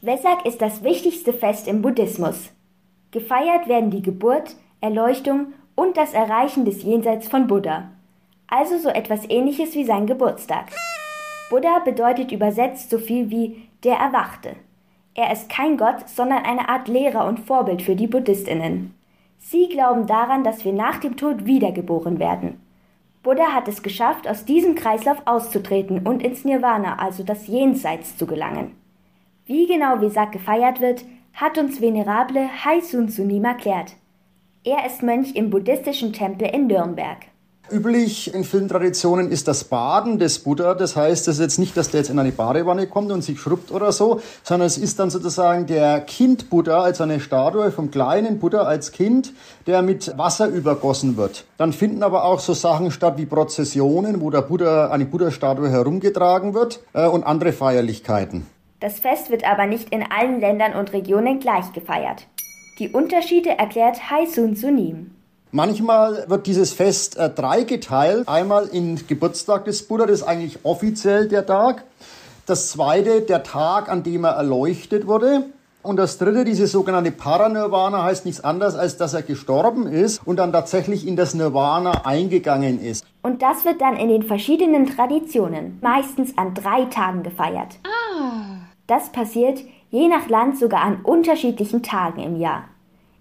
Vesak ist das wichtigste Fest im Buddhismus. Gefeiert werden die Geburt, Erleuchtung und das Erreichen des Jenseits von Buddha. Also so etwas ähnliches wie sein Geburtstag. Buddha bedeutet übersetzt so viel wie der Erwachte. Er ist kein Gott, sondern eine Art Lehrer und Vorbild für die Buddhistinnen. Sie glauben daran, dass wir nach dem Tod wiedergeboren werden. Buddha hat es geschafft, aus diesem Kreislauf auszutreten und ins Nirvana, also das Jenseits, zu gelangen. Wie genau Vesak gefeiert wird, hat uns Venerable Haisun Sunim erklärt. Er ist Mönch im buddhistischen Tempel in Nürnberg. Üblich in vielen Traditionen ist das Baden des Buddha. Das heißt, es ist jetzt nicht, dass der jetzt in eine Badewanne kommt und sich schrubbt oder so, sondern es ist dann sozusagen der Kind-Buddha, also eine Statue vom kleinen Buddha als Kind, der mit Wasser übergossen wird. Dann finden aber auch so Sachen statt wie Prozessionen, wo der Buddha, eine Buddha-Statue herumgetragen wird äh, und andere Feierlichkeiten. Das Fest wird aber nicht in allen Ländern und Regionen gleich gefeiert. Die Unterschiede erklärt Haisun Sunim. Manchmal wird dieses Fest äh, dreigeteilt. Einmal in Geburtstag des Buddha, das ist eigentlich offiziell der Tag. Das zweite, der Tag, an dem er erleuchtet wurde. Und das dritte, diese sogenannte Paranirvana, heißt nichts anderes, als dass er gestorben ist und dann tatsächlich in das Nirvana eingegangen ist. Und das wird dann in den verschiedenen Traditionen meistens an drei Tagen gefeiert. Ah. Das passiert je nach Land sogar an unterschiedlichen Tagen im Jahr.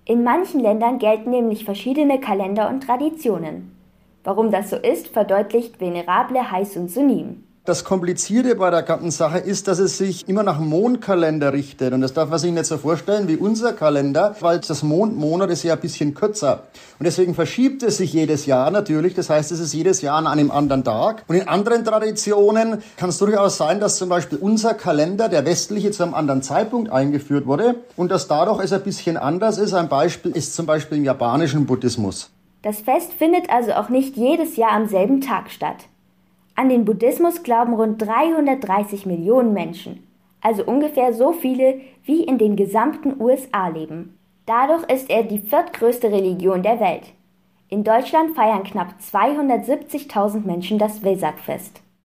In manchen Ländern gelten nämlich verschiedene Kalender und Traditionen. Warum das so ist, verdeutlicht Venerable Haisun Sunim. Das Komplizierte bei der ganzen Sache ist, dass es sich immer nach Mondkalender richtet. Und das darf man sich nicht so vorstellen wie unser Kalender, weil das Mondmonat ist ja ein bisschen kürzer. Und deswegen verschiebt es sich jedes Jahr natürlich. Das heißt, es ist jedes Jahr an einem anderen Tag. Und in anderen Traditionen kann es durchaus sein, dass zum Beispiel unser Kalender, der westliche, zu einem anderen Zeitpunkt eingeführt wurde und dass dadurch es ein bisschen anders ist. Ein Beispiel ist zum Beispiel im japanischen Buddhismus. Das Fest findet also auch nicht jedes Jahr am selben Tag statt. An den Buddhismus glauben rund 330 Millionen Menschen, also ungefähr so viele, wie in den gesamten USA leben. Dadurch ist er die viertgrößte Religion der Welt. In Deutschland feiern knapp 270.000 Menschen das Vesak-Fest.